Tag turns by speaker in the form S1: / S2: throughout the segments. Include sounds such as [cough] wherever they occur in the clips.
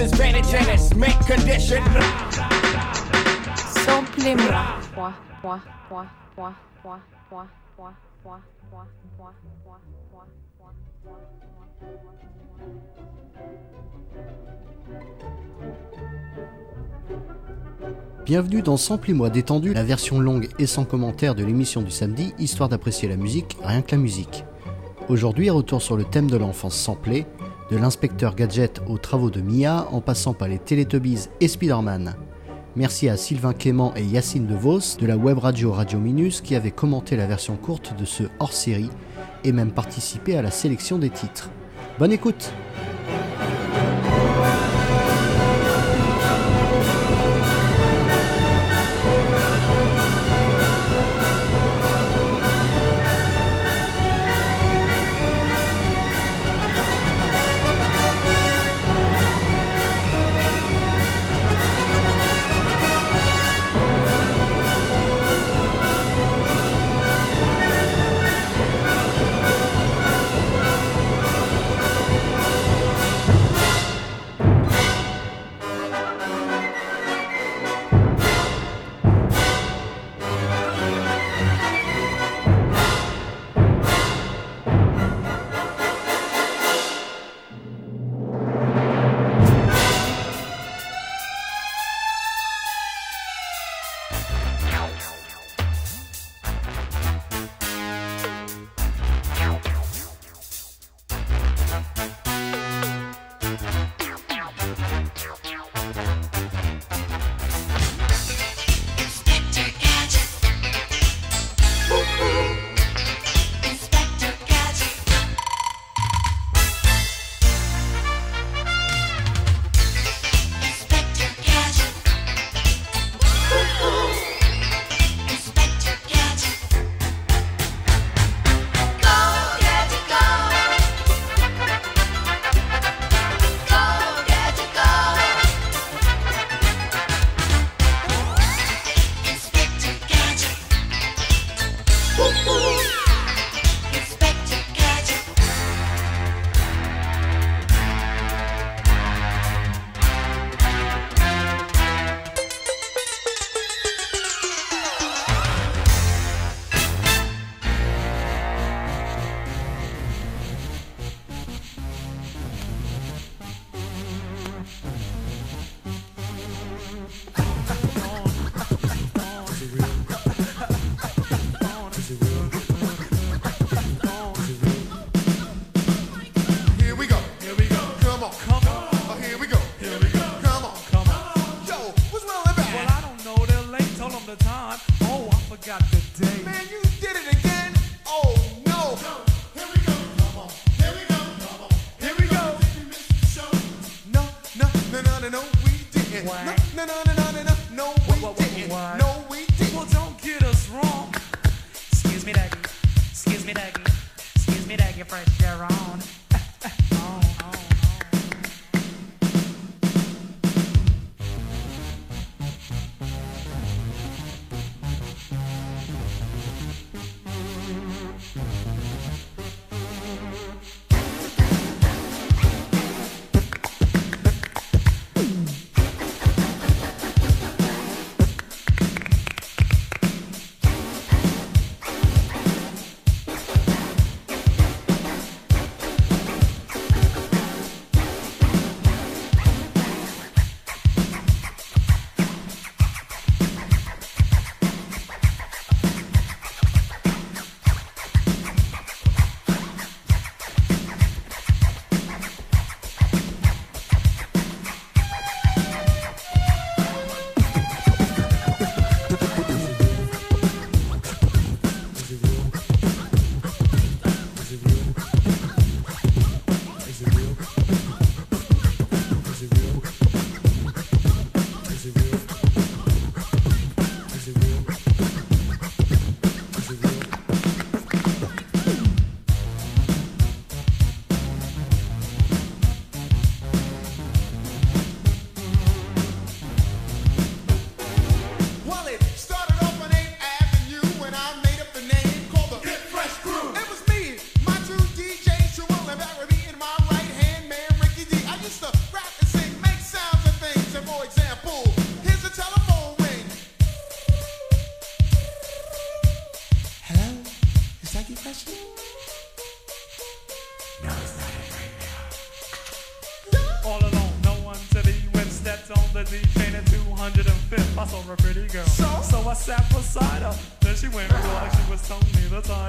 S1: is mint condition.
S2: Bienvenue dans Sample-moi détendu, la version longue et sans commentaire de l'émission du samedi, histoire d'apprécier la musique, rien que la musique. Aujourd'hui, retour sur le thème de l'enfance samplée, de l'inspecteur Gadget aux travaux de Mia, en passant par les Teletubbies et Spider-Man. Merci à Sylvain Quément et Yacine DeVos de la web radio Radio Minus qui avaient commenté la version courte de ce hors-série et même participé à la sélection des titres. Bonne écoute!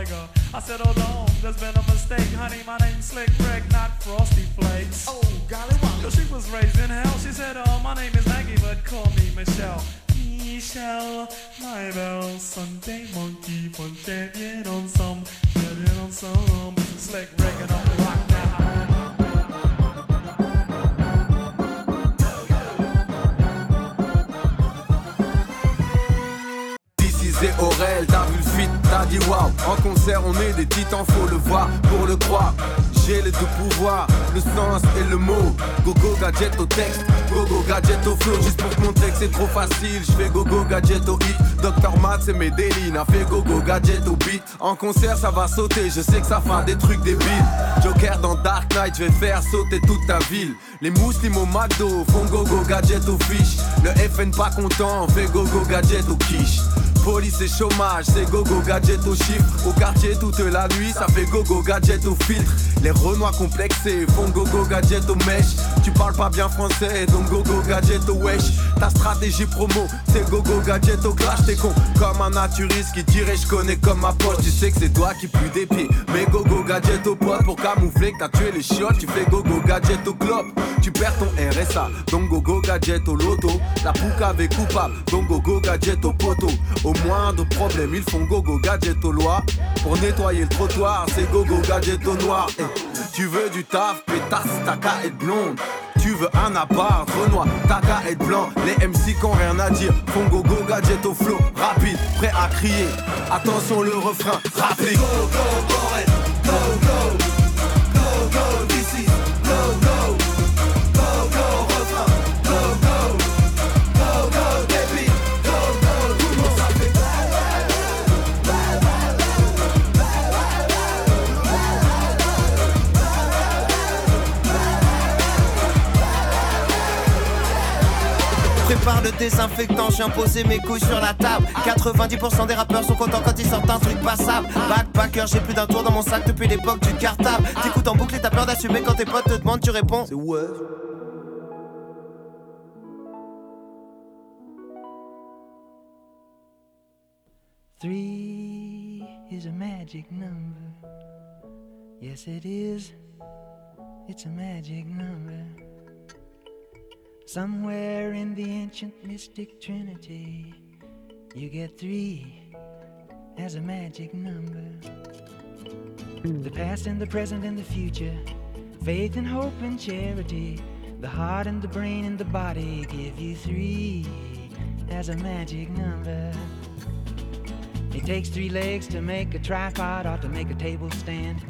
S3: I said, hold on, there's been a mistake. Honey, my name's Slick Rick, not Frosty Flakes.
S4: Oh, golly, wow.
S3: she was raised in hell. She said, oh, my name is Maggie, but call me Michelle. Michelle, my bell, Sunday monkey, fun champion on some, getting on some, Slick Rick and on the
S5: En concert, on est des titans, faut le voir pour le croire. J'ai les deux pouvoirs, le sens et le mot. Gogo gadget au texte, gogo gadget au flow. Juste pour que mon texte c'est trop facile, je fais gogo gadget au hit. Dr Matt c'est mes délits, n'a fait gogo gadget au beat. En concert ça va sauter, je sais que ça fait des trucs débiles. Joker dans Dark Knight, je vais faire sauter toute ta ville. Les muslims au McDo font gogo gadget au fiche. Le FN pas content, fait gogo gadget au quiche. Police et chômage, c'est gogo gadget au chiffre. Au quartier toute la nuit, ça fait gogo gadget au filtre. Les renois complexés font gogo gadget au mèche. Tu parles pas bien français, donc gogo gadget au wesh. Ta stratégie promo, c'est gogo gadget au clash. T'es con comme un naturiste qui dirait je connais comme ma poche. Tu sais que c'est toi qui pue des pieds. Mais gogo gadget au pote pour camoufler que t'as tué les chiottes. Tu fais gogo gadget au clope. Tu perds ton RSA, donc gogo gadget au loto. La pouca avec coupable, donc gogo gadget au poteau. Au moindre problème, ils font gogo gadget aux lois. Pour nettoyer le trottoir, c'est gogo gadget au noir. Eh, tu veux du taf, pétasse, ta est blonde. Tu veux un appart, Renoir, ta est blanc. Les MC qui ont rien à dire, font gogo gadget au flow. Rapide, prêt à crier. Attention le refrain, rapide.
S6: Désinfectant, j'ai imposé mes couilles sur la table. 90% des rappeurs sont contents quand ils sortent un truc passable. Backpacker, j'ai plus d'un tour dans mon sac depuis l'époque du cartable. T'écoutes en boucle et t'as peur d'assumer quand tes potes te demandent, tu réponds. C'est ouais.
S7: Three is a magic number. Yes, it is. It's a magic number. Somewhere in the ancient mystic trinity, you get three as a magic number. The past and the present and the future, faith and hope and charity, the heart and the brain and the body give you three as a magic number. It takes three legs to make a tripod or to make a table stand.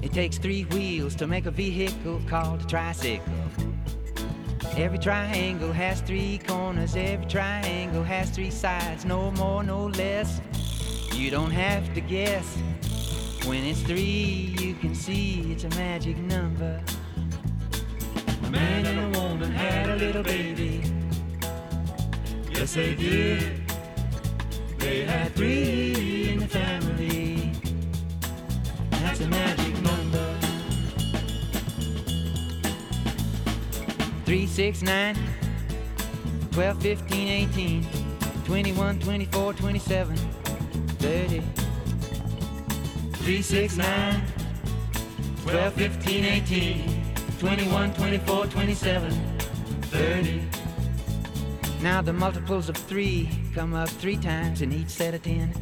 S7: It takes three wheels to make a vehicle called a tricycle. Every triangle has three corners, every triangle has three sides, no more, no less. You don't have to guess. When it's three, you can see it's a magic number. A man and a woman had a little baby. Yes, they did. They had three in the family. That's a magic number. 3, 6, 9, 12, 15, 18, 21, 24, 27, 30. 3, 6, 9, 12, 15, 18, 21, 24, 27, 30. Now the multiples of 3 come up 3 times in each set of 10.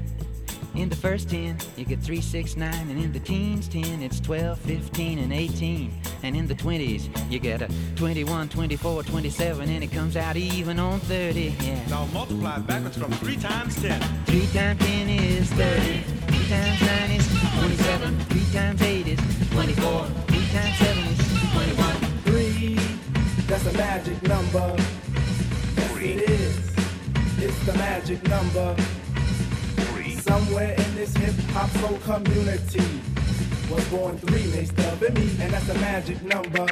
S7: In the first 10, you get 3, 6, 9, and in the teens 10, it's 12, 15, and 18. And in the 20s, you get a 21, 24, 27, and it comes out even on 30. Yeah.
S8: Now multiply backwards from 3 times 10.
S7: 3 times 10 is 30. 3 times 9 is 27. 3 times 8 is 24. 3 times 7 is 21.
S9: 3, that's a magic number. Yes, it is. It's the magic number. Three. Somewhere in this hip hop soul community was born three, they stub me, and that's a magic number.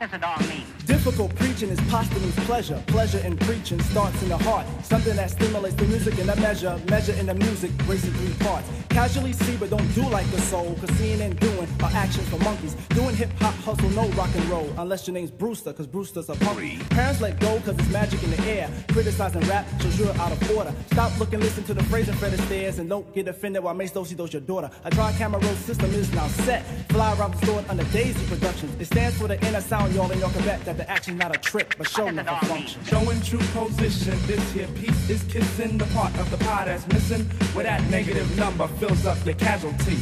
S10: Does it all mean?
S9: Difficult preaching
S10: is posthumous pleasure. Pleasure in preaching starts in the heart. Something that stimulates the music in a measure. Measure in the music, racing three parts. Casually see, but don't do like the soul. Cause seeing and doing are actions for monkeys. Doing hip hop, hustle, no rock and roll. Unless your name's Brewster, cause Brewster's a punk. Parents let go, cause it's magic in the air. Criticizing rap shows you're out of order. Stop looking, listen to the phrase in front of stairs, and don't get offended while Mace Dosey does your daughter. A dry camera roll system is now set. Fly around the store under Daisy Productions. It stands for the inner sound, y'all, and y'all can bet that the action's not a trick, but show never function.
S9: Showing true position, this here piece is kissing the part of the pie that's missing, where that negative number fills up your casualty.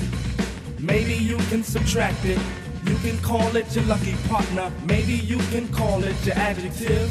S9: Maybe you can subtract it, you can call it your lucky partner, maybe you can call it your adjective.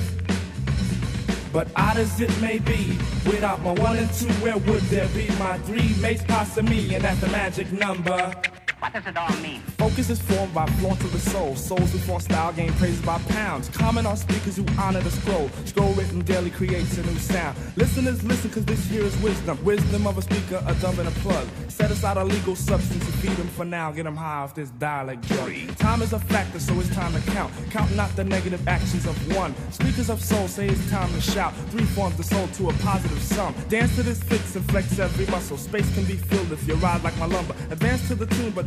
S9: But odd as it may be, without my one and two, where would there be my three mates past me? And that's the magic number.
S7: What does it all mean?
S9: Focus is formed by flaunt of the soul. Souls who form style gain praises by pounds. Comment on speakers who honor the scroll. Scroll written daily creates a new sound. Listeners listen cause this here is wisdom. Wisdom of a speaker, a dumb and a plug. Set aside a legal substance to feed them for now. Get them high off this dialect drug. Time is a factor, so it's time to count. Count not the negative actions of one. Speakers of soul say it's time to shout. Three forms the soul to a positive sum. Dance to this fix and flex every muscle. Space can be filled if you ride like my lumber. Advance to the tune, but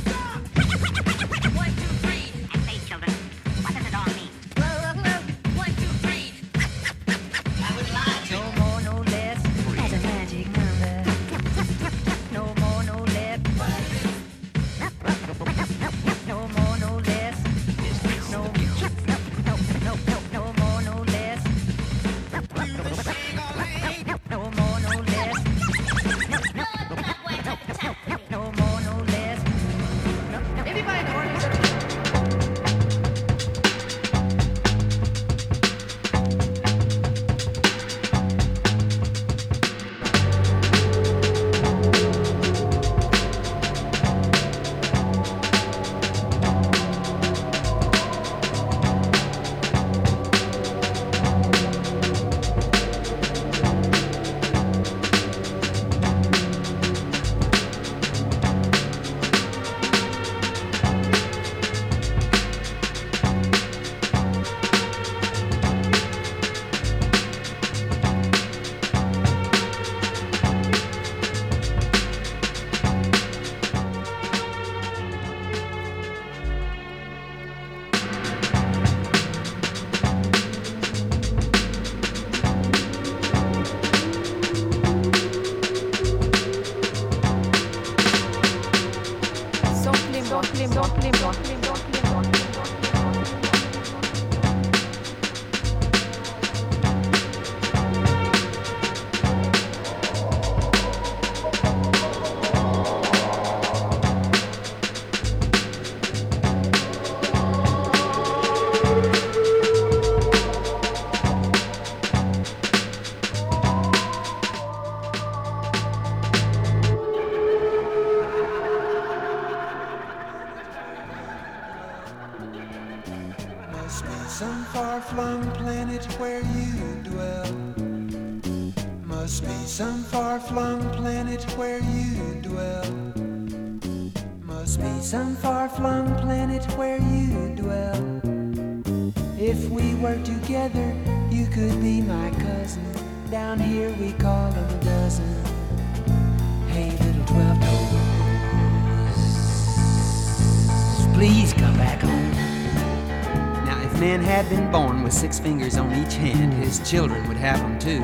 S11: his children would have them too.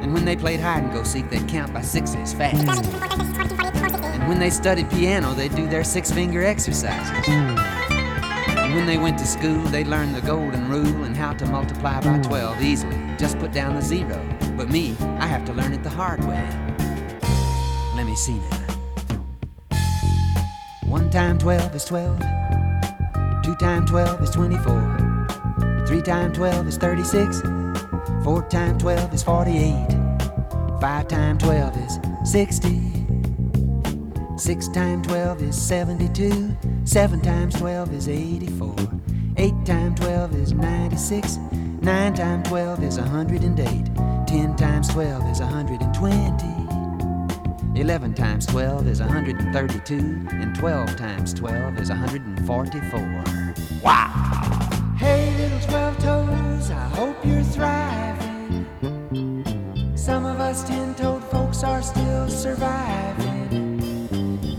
S11: And when they played hide and go seek, they'd count by sixes fast. And when they studied piano, they'd do their six finger exercises. And when they went to school, they'd learn the golden rule and how to multiply by 12 easily. Just put down the zero. But me, I have to learn it the hard way. Let me see now. One time 12 is 12. Two times 12 is 24. Three times 12 is 36. Four times 12 is 48. Five times 12 is 60. Six times 12 is 72. Seven times 12 is 84. Eight times 12 is 96.
S12: Nine times twelve is a hundred and eight. Ten times twelve is a hundred and twenty. Eleven times twelve is a hundred and thirty-two. And twelve times twelve is a hundred and forty-four. Wow! Are still surviving.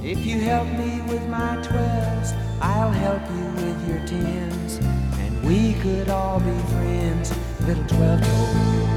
S12: If you help me with my twelves, I'll help you with your tens. And we could all be friends, little twelve.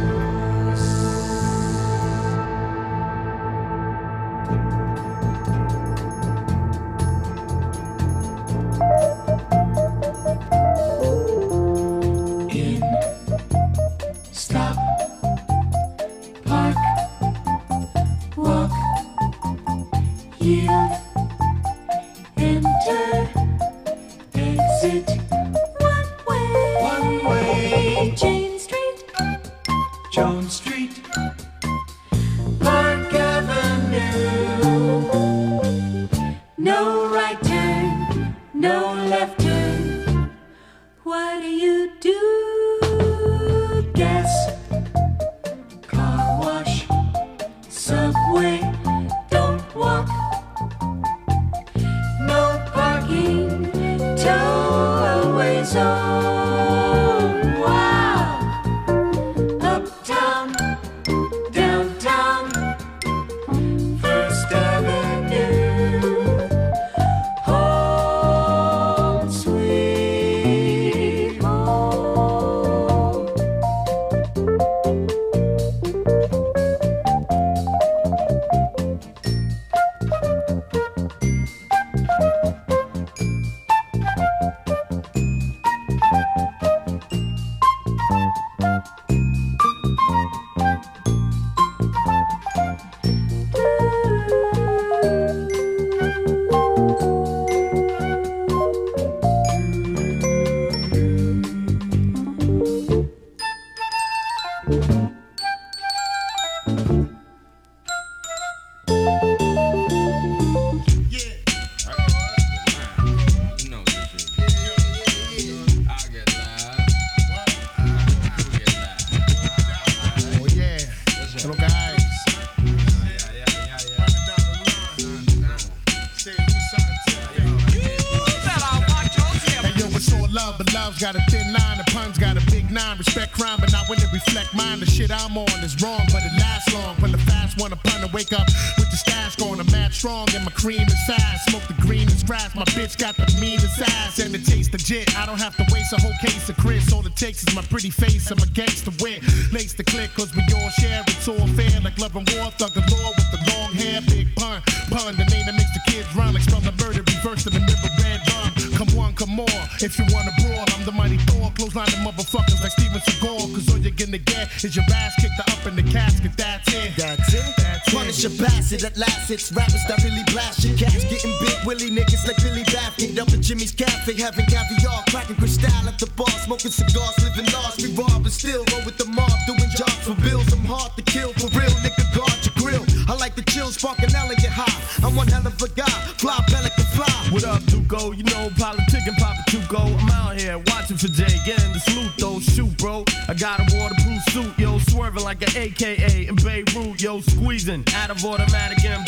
S6: Kill for real, nigga. Guard your grill. I like the chill, spark an elegant high. I'm one hell of a guy, fly pelican fly.
S8: What up, Duco? You know, politic and Papa Tuco. I'm out here watching for Jay, getting the salute though. Shoot, bro. I got a waterproof suit, yo, swerving like an AKA in Beirut, yo, squeezing out of automatic M3s.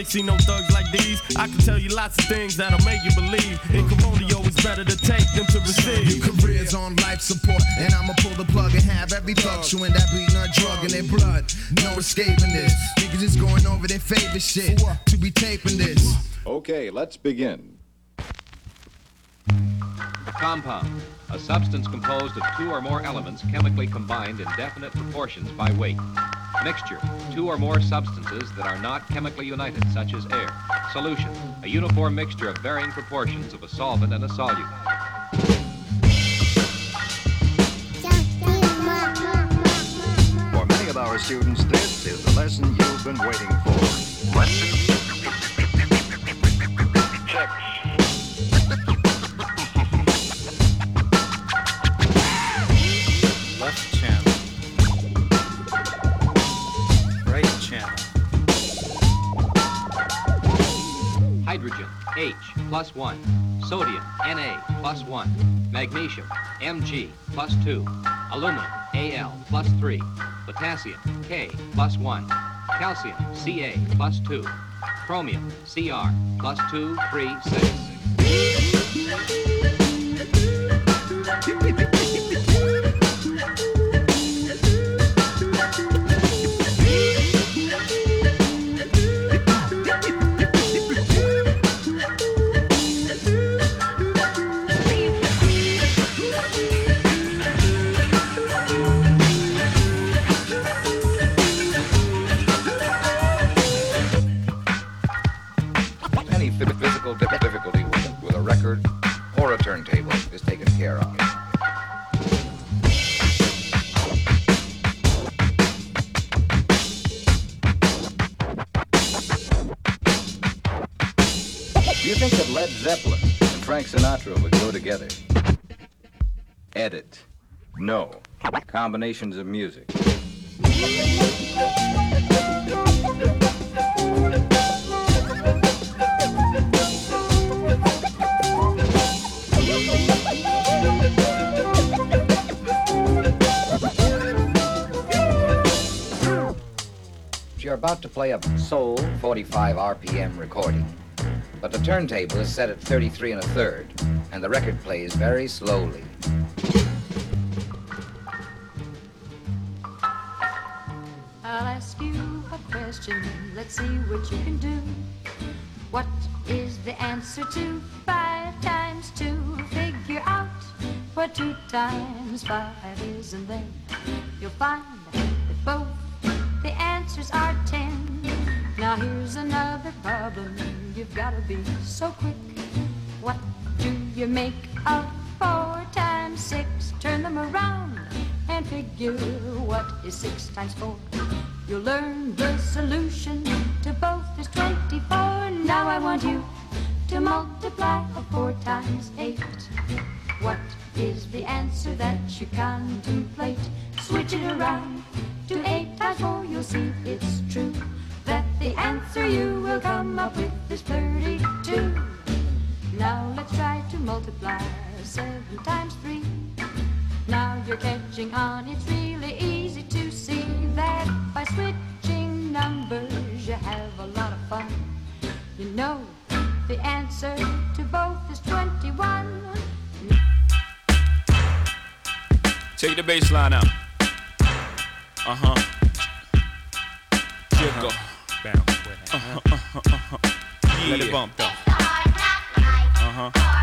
S8: And please, ain't seen no thugs like these. I can tell you lots of things that'll make you believe. In Corona, yo, it's better to take than to receive.
S4: Your career's on life support, and I'ma pull the plug and have every thug chewing that beating a drug in their blood. No escaping this. Niggas is going over their favorite shit to be taping this.
S13: Okay, let's begin.
S14: A compound, a substance composed of two or more elements chemically combined in definite proportions by weight. Mixture, two or more substances that are not chemically united, such as air. Solution, a uniform mixture of varying proportions of a solvent and a solute.
S13: For many of our students, this is the lesson you've been waiting for. Lesson
S15: Left
S14: Hydrogen, H plus 1. Sodium, Na plus 1. Magnesium, Mg plus 2. Aluminum, Al, plus 3. Potassium, K, plus 1. Calcium, Ca, plus 2. Chromium, Cr, plus 2, 3, 6.
S16: Together? Edit. No. Combinations of music. You're about to play a soul 45 RPM recording, but the turntable is set at 33 and a third, and the record plays very slowly.
S17: I'll ask you a question. Let's see what you can do. What is the answer to five times two? Figure out what two times five is, and then you'll find that both the answers are ten. Now here's another problem. You've got to be so quick. What you make of four times six? Turn them around and figure what is six times four. You'll learn the solution to both is 24. Now I want you to multiply four times eight. What is the answer that you contemplate? Switch it around to eight times four. You'll see it's true that the answer you will come up with is 32. Now let's try to multiply seven times three. Now you're catching on, it's really easy to see that by switching numbers you have a lot of fun. You know the answer to both is 21.
S18: Take the bass line out. Uh huh. Jiggle. Bounce. Uh-huh, uh-huh, uh-huh. Yeah. Let it bump though. Uh huh.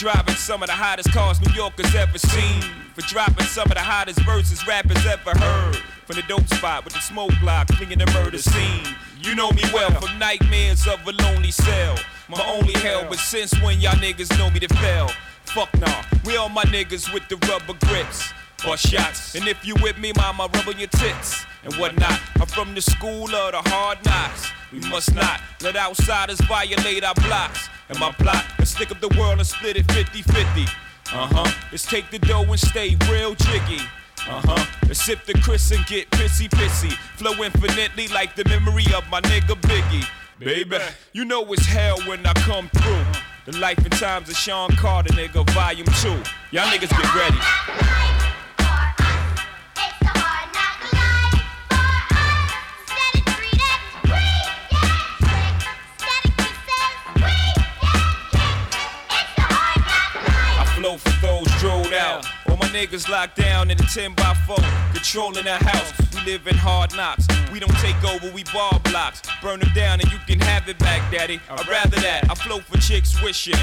S18: Driving some of the hottest cars New Yorkers ever seen. For dropping some of the hottest verses rappers ever heard. From the dope spot with the smoke block, clinging the murder scene. You know me well from nightmares of a lonely cell. My only hell, but since when y'all niggas know me to fail? Fuck nah, we all my niggas with the rubber grips or shots. And if you with me, mama, rub on your tits and whatnot. I'm from the school of the hard knocks. We must not let outsiders violate our blocks. And my plot is stick up the world and split it 50 50. Uh huh. Let's take the dough and stay real jiggy. Uh huh. Let's sip the Chris and get pissy pissy. Flow infinitely like the memory of my nigga Biggie. Baby, you know it's hell when I come through. The life and times of Sean Carter, nigga, volume two. Y'all niggas get ready. For those drilled out. All my niggas locked down in a 10 by 4, controlling the house. We live in hard knocks. We don't take over, we ball blocks. Burn them down and you can have it back, daddy. I'd rather that. I flow for chicks wishing.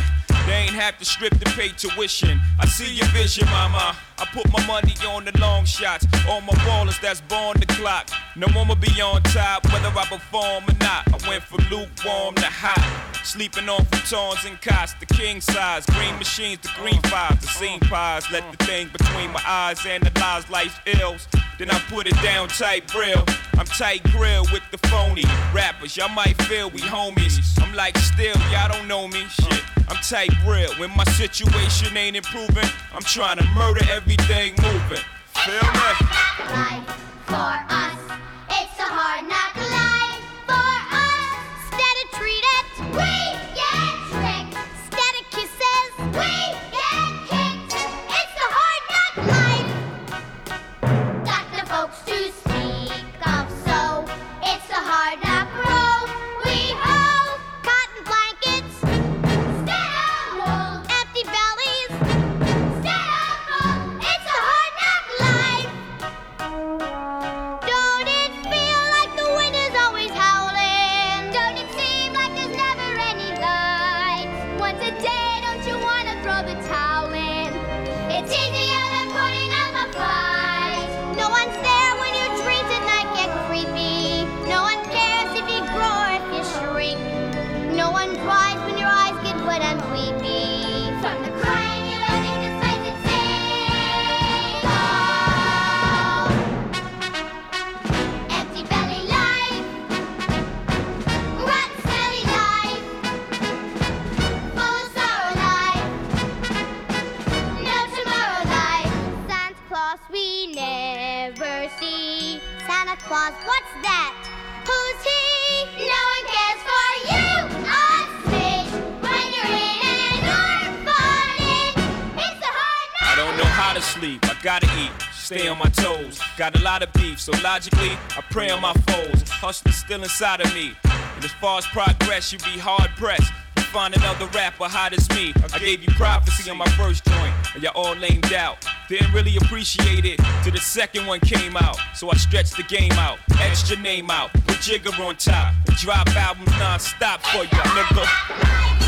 S18: They ain't have to strip to pay tuition. I see your vision, mama. I put my money on the long shots. All my ballers that's born the clock. No one will be on top, whether I perform or not. I went from lukewarm to hot. Sleeping on futons and cots, the king size. Green machines, the green fives, the scene pies. Let the thing between my eyes analyze life's ills. Then I put it down tight grill. I'm tight grill with the phony rappers. Y'all might feel we homies. I'm like still, y'all don't know me. Shit, I'm type real. When my situation ain't improving, I'm trying to murder everything moving. Feel me?
S19: Life for us, it's a hard knock life.
S18: stay on my toes. Got a lot of beef, so logically, I pray on my foes. Hustler's still inside of me. And as far as progress, you be hard pressed. You find another rapper hot as me. I gave you prophecy on my first joint, and y'all all lamed out. Didn't really appreciate it till the second one came out. So I stretched the game out, extra name out, put Jigga on top, and drop albums non-stop for
S20: y'all, nigga.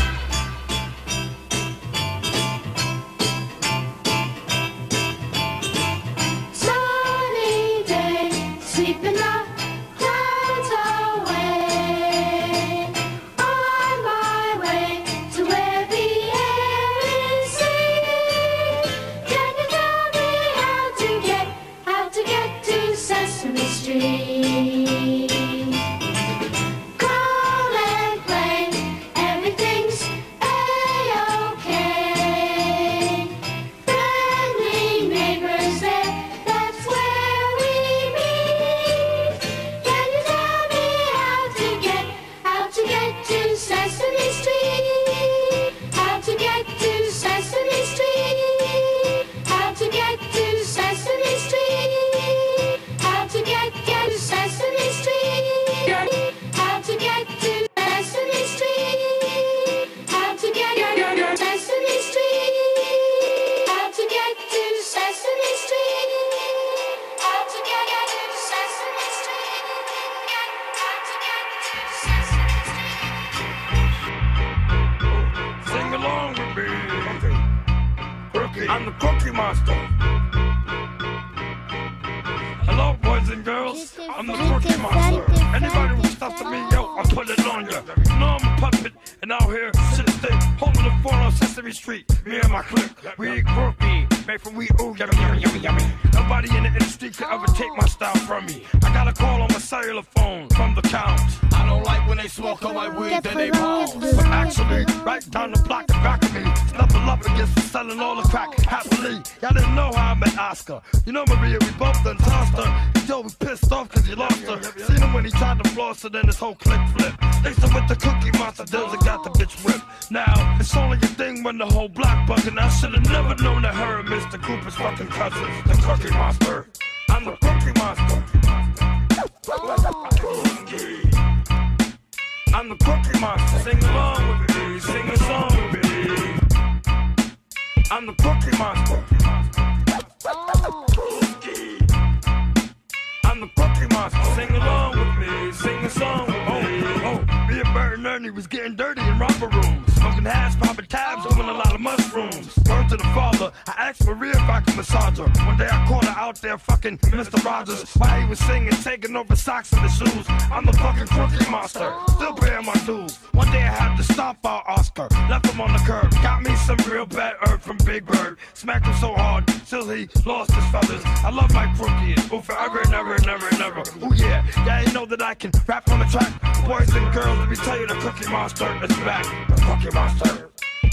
S20: Yeah, you know that I can rap on the track. Boys and girls, let me tell you the cookie monster is back. The cookie monster.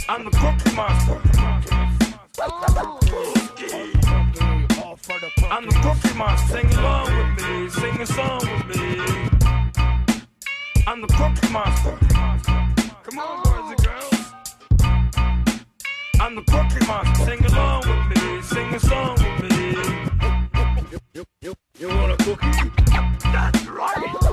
S20: I'm the cookie monster. I'm the cookie monster. Sing along with me. Sing a song with me. I'm the cookie monster. Come on, boys and girls. I'm the cookie monster. Sing along with me. Sing a song with me. You, you, you, want a cookie? That's right.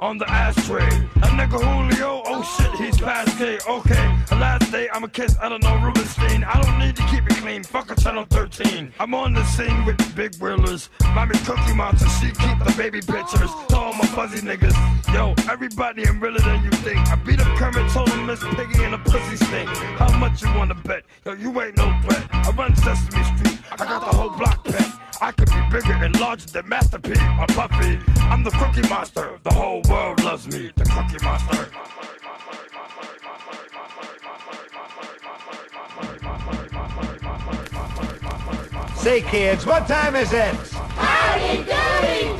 S20: On the ashtray? That nigga Julio, oh shit, he's past gay. Okay, last day I'm a kiss, I don't know Rubenstein. I don't need to keep it clean. Fuck a channel 13. I'm on the scene with the big wheelers. Mommy Cookie Monster, she keep the baby pictures. To all my fuzzy niggas. Yo, everybody I'm realer than you think. I beat up Kermit, told him Miss Piggy and a pussy stink. How much you wanna bet? Yo, you ain't no threat. I run Sesame Street. I got the whole block pet. I could be bigger and larger than Master P or Puffy. I'm the Cookie Monster. The whole world loves me. The Cookie Monster.
S21: Say, kids, what time is it?
S19: Howdy doody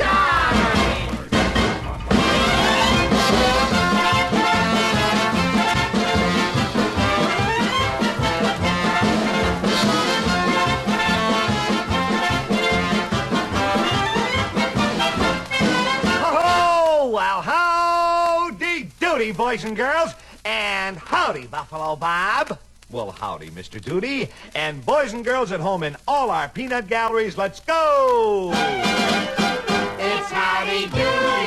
S21: boys and girls, and howdy, Buffalo Bob. Well, howdy, Mr. Doody, and boys and girls at home in all our peanut galleries, let's go!
S19: It's howdy doody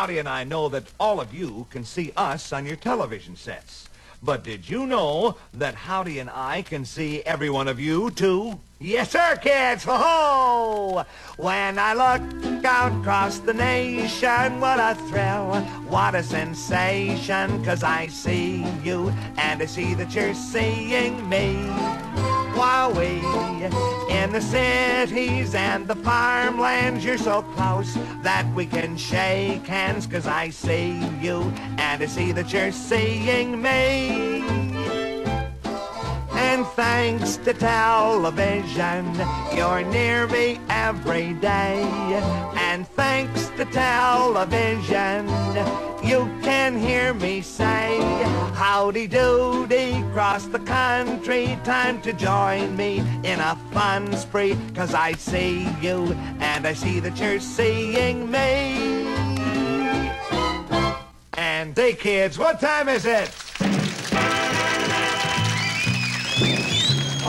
S19: Howdy and
S21: I know that all of you can see us on your television sets. But did you know that Howdy and I can see every one of you, too? Yes, sir, kids! Ho-ho! When I look out across the nation, what a thrill, what a sensation, 'cause I see you and I see that you're seeing me. We in the cities and the farmlands, you're so close that we can shake hands, 'cause I see you and I see that you're seeing me. And thanks to television, you're near me every day. And thanks to television, you can hear me say, Howdy doody, cross the country, time to join me in a fun spree. Cause I see you, and I see that you're seeing me. And hey kids, what time is it?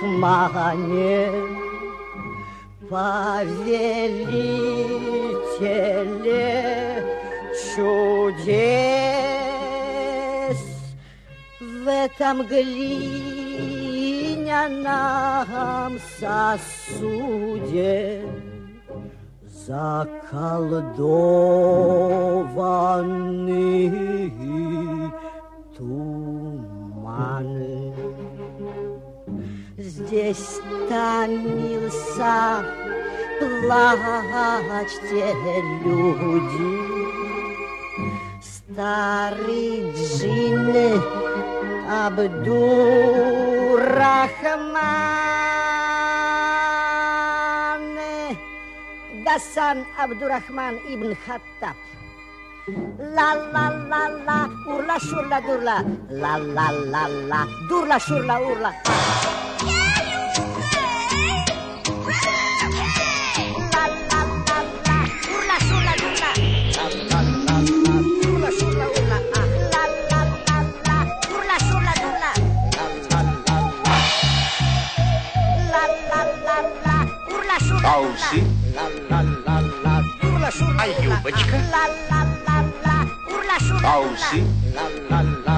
S22: Абдурахмане Повелителе чудес. Этом глиняном сосуде заколдованный Здесь томился плачьте, люди. Старый джин Абдурахман Гасан Абдурахман ибн Хаттаб La la la la, urla shurla durla, la la la la, durla shurla urla. urla shurla durla.
S23: Ауси.
S22: La la la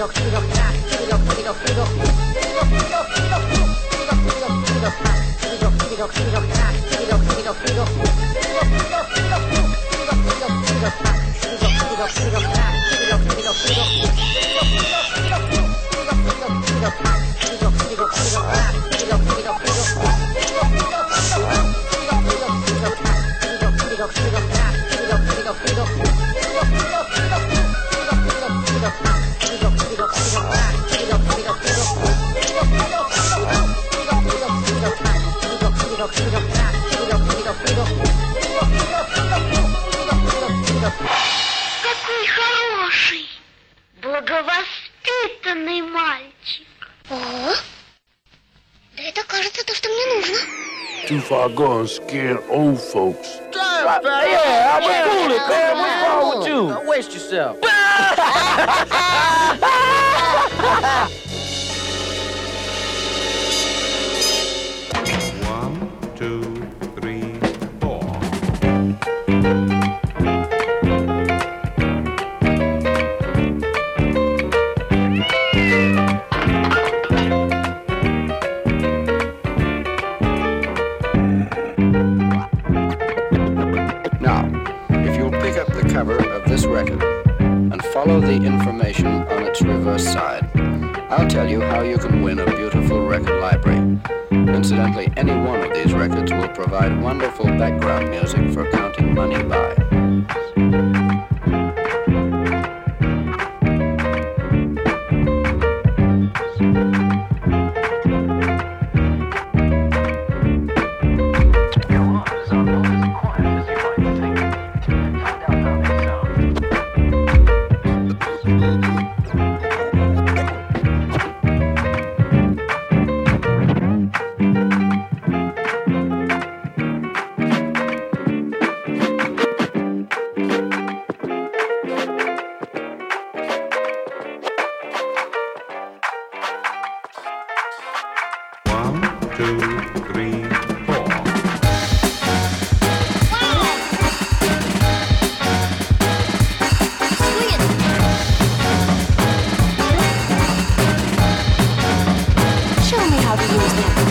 S22: go, here we go, here we
S19: go. Хороший, благовоспитанный мальчик. О, да это кажется то, что мне нужно.
S24: Too far gone, scared old folks.
S23: Yeah, I'm a cool it, man. What's wrong with you?
S25: Don't waste yourself.
S24: One, two, three, four.
S26: Record and follow the information on its reverse side, I'll tell you how you can win a beautiful record library. Incidentally, any one of these records will provide wonderful background music for counting money by.
S19: happy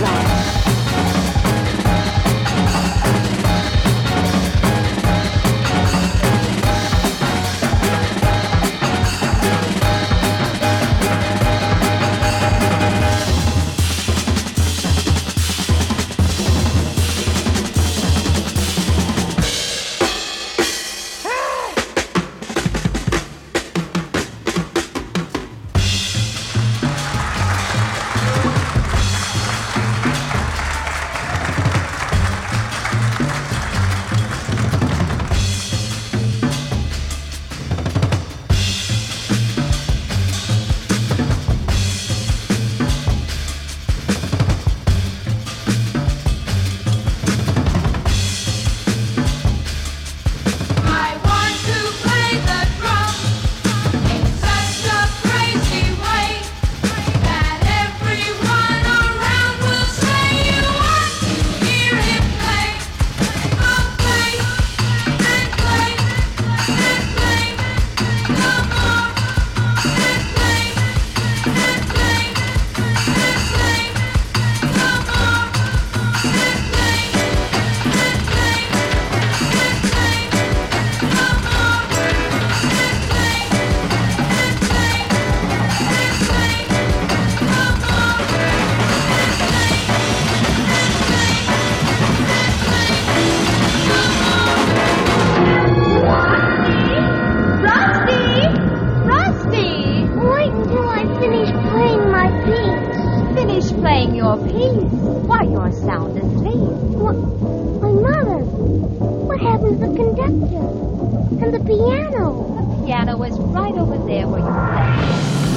S19: piano.
S17: The piano is right over there where you play.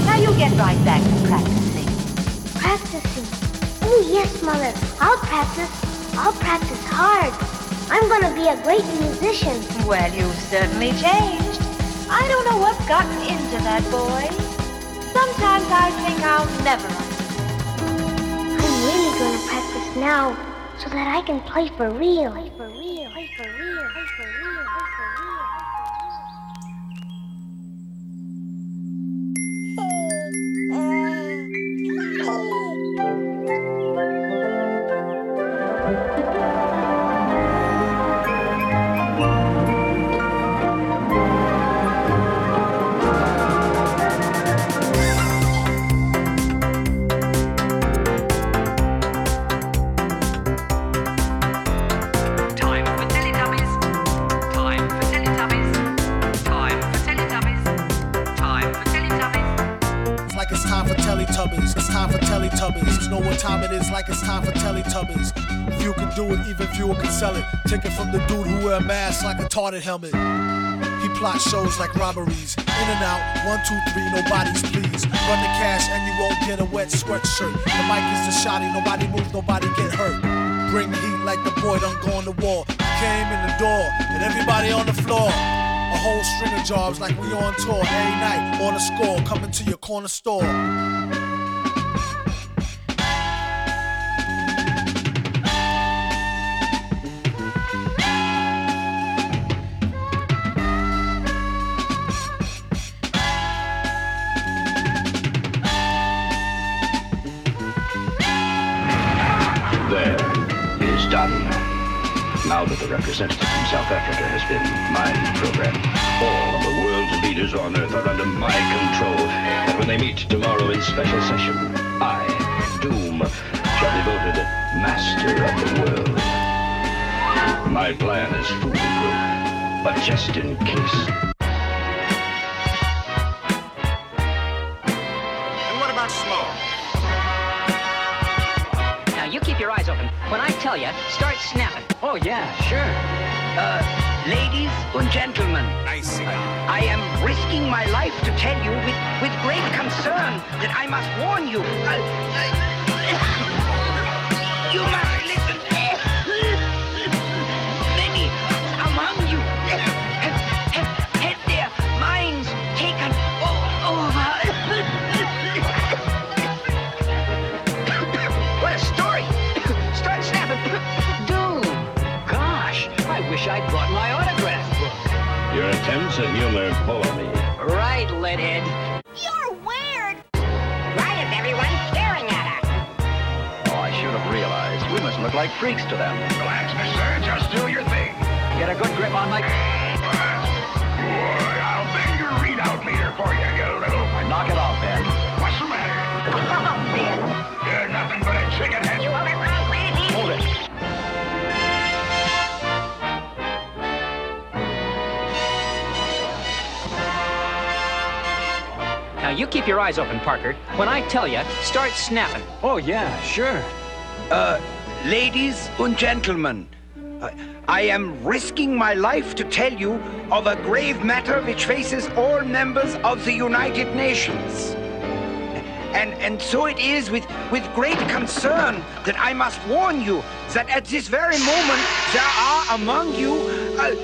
S17: Now you get right back to practicing.
S19: Practicing. Oh, yes, Mother. I'll practice. I'll practice hard. I'm going to be a great musician.
S17: Well, you've certainly changed. I don't know what's gotten into that boy. Sometimes I think I'll never understand.
S19: I'm really going to practice now so that I can play for real. Play for real. Play for real. Play for real. Play for real.
S4: Mask like a tarted helmet. He plots shows like robberies. In and out, one, two, three, nobody's pleased. Run the cash and you won't get a wet sweatshirt. The mic is the shotty, nobody move, nobody get hurt. Bring the heat like the boy done go on the wall. Came in the door and everybody on the floor. A whole string of jobs like we on tour every night on the score, coming to your corner store.
S27: Now that the representative from South Africa has been mind programmed, all of the world's leaders on Earth are under my control. And when they meet tomorrow in special session, I, Doom, shall be voted master of the world. My plan is foolproof, but just in case.
S28: And what about Small?
S25: Now you keep your eyes open. When I tell you, start snapping. Oh yeah, sure.
S29: Uh, ladies and gentlemen, I am risking my life to tell you with, with great concern that I must warn you. Uh, uh, you must
S27: attempts at humor bore me.
S25: Right, Leadhead.
S29: You're weird. Why is everyone staring at us?
S27: Oh, I should have realized. We must look like freaks to them.
S20: Relax, mister. Just do your thing.
S25: Get a good grip on my...
S20: Boy, I'll bend your readout meter for you, you little...
S27: Knock it off, Ben.
S20: What's the matter? You're nothing but a chicken head. You overgrown
S25: you keep your eyes open, Parker. When I tell you, start snapping.
S29: Oh, yeah, sure. Uh, ladies and gentlemen, I am risking my life to tell you of a grave matter which faces all members of the United Nations. And, and so it is with, with great concern that I must warn you that at this very moment there are among you. Uh,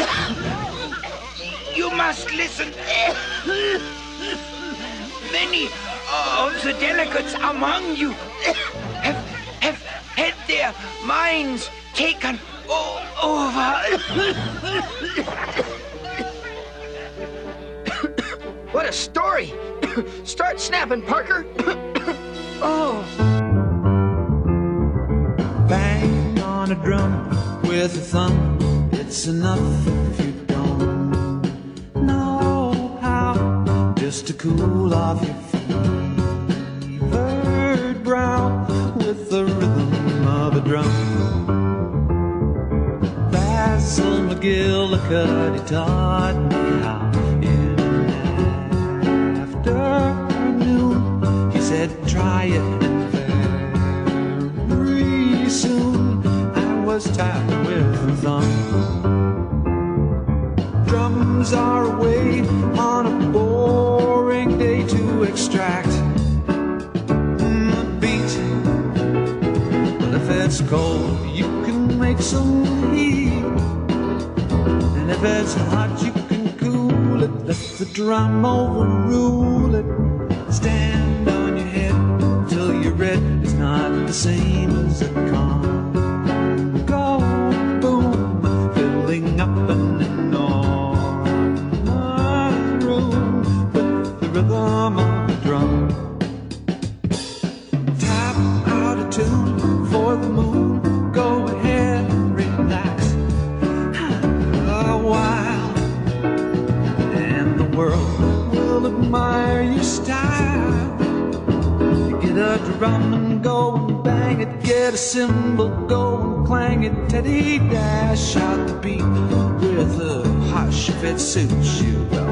S29: uh, [coughs] you must listen. [coughs] Many uh, of the delegates among you have, have had their minds taken o- over.
S25: What a story! Start snapping, Parker.
S29: oh.
S7: Bang on a drum with a thumb. It's enough to cool off your feet. brow with the rhythm of a drum. Basil McGillicuddy taught me how. In the afternoon, he said, try it. And very soon, I was tapped with a thumb. Drums are away on a board boring day to extract mm, the beat. But if it's cold, you can make some heat. And if it's hot, you can cool it. Let the drum overrule it. Stand on your head till you're red. It's not the same as a con. tune for the moon. Go ahead, relax. A while, and the world will admire your style. Get a drum and go and bang it. Get a cymbal, go and clang it. Teddy Dash out the beat with a hush if it suits you.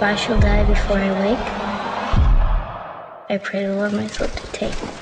S30: If I shall die before I wake, I pray the Lord my soul to take.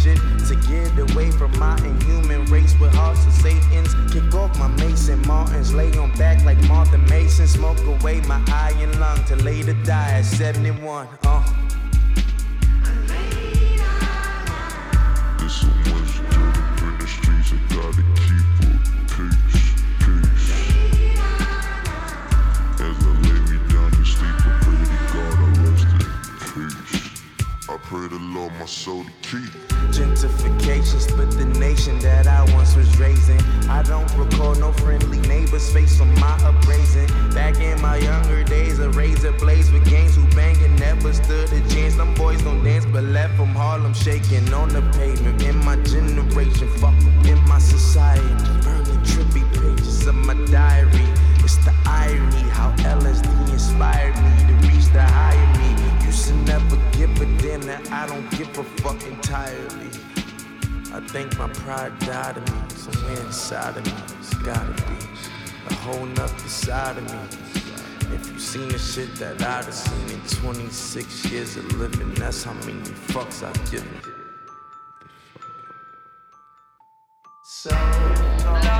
S31: Spaceship to get away from my inhuman race with hearts of Satan's. Kick off my Maison Martins, lay on back like Martha Mason, smoke away my eye and lung to later die at 71. Uh.
S24: There's so much dirt in the streets, I gotta keep a pace, pray the Lord my soul to keep.
S31: Gentrification split the nation that I once was raising. I don't recall no friendly neighbors face on my upraising. Back in my younger days, a razor blades with gangs who banging never stood a chance. Them boys don't dance, but left from Harlem shaking on the pavement. In my generation, fuck in my society. Burning trippy pages of my diary. It's the irony how LSD inspired me to reach the to never give a damn that I don't give a fuck entirely. I think my pride died of me, somewhere inside of me. It's gotta be a whole nother side of me. If you seen the shit that I'd have seen in 26 years of living, that's how many fucks I've given.
S32: so,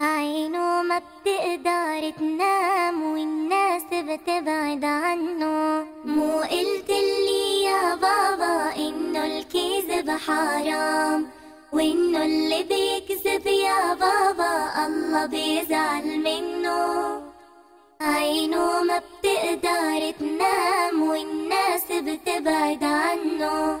S19: عينه ما بتقدر تنام والناس بتبعد عنه. مو قلت لي يا بابا إنه الكذب حرام وإنه اللي بيكذب يا بابا الله بيزعل منه. عينه ما بتقدر تنام والناس بتبعد عنه.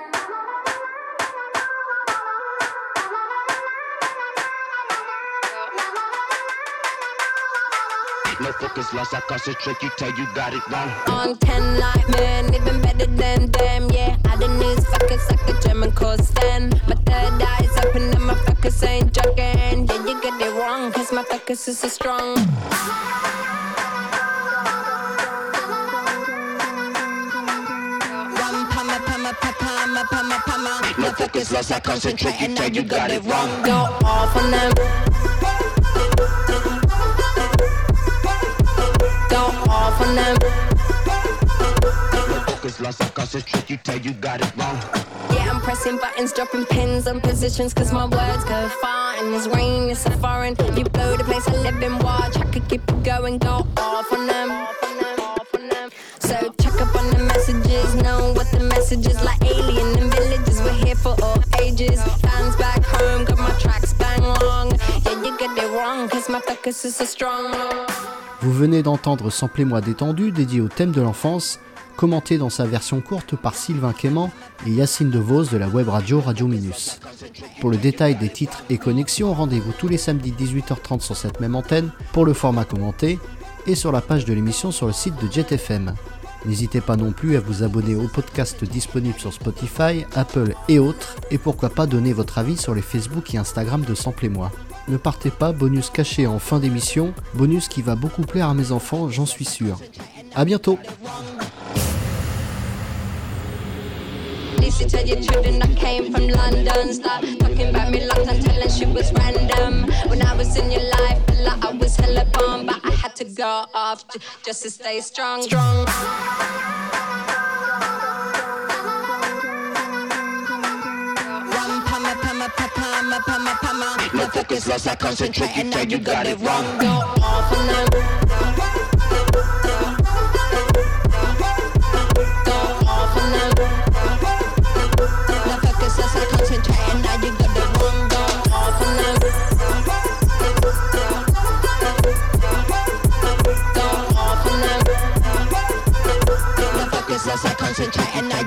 S26: Focus lost, I concentrate, you tell you got it wrong.
S33: On 10 like men, even better than them, yeah. I the news fuckers like a German cause then. My third eye's open and my focus ain't joking. Yeah, you get it wrong, cause my focus is so strong. Pama, pama, pama, pama, pama.
S26: Focus lost, I concentrate, you tell you got it wrong.
S33: Go off on them. On them.
S26: Focus lost, I concentrate, you tell you got it wrong.
S33: Yeah, I'm pressing buttons, dropping pins on positions, cause my words go far. And this rain is so foreign. You blow the place I live in, watch. I could keep it going, go off on them. So check up on the messages, know what the message is like alien in villages. We're here for all ages.
S2: Vous venez d'entendre Samplez-moi détendu dédié au thème de l'enfance, commenté dans sa version courte par Sylvain Quément et Yacine DeVos de la web radio Radio Minus. Pour le détail des titres et connexions, rendez-vous tous les samedis 18h30 sur cette même antenne pour le format commenté et sur la page de l'émission sur le site de JetFM. N'hésitez pas non plus à vous abonner au podcast disponible sur Spotify, Apple et autres, et pourquoi pas donner votre avis sur les Facebook et Instagram de Samplez-moi. Ne partez pas, bonus caché en fin d'émission, bonus qui va beaucoup plaire à mes enfants, j'en suis sûr. Bientôt
S33: a I had to go off j- just to stay strong. Strong. One pama pama pa- pama pama pama.
S26: No focus lost, I concentrate, you tell you got it wrong.
S33: Go off on them.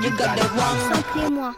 S33: You got the wrong.
S30: Samplez-moi.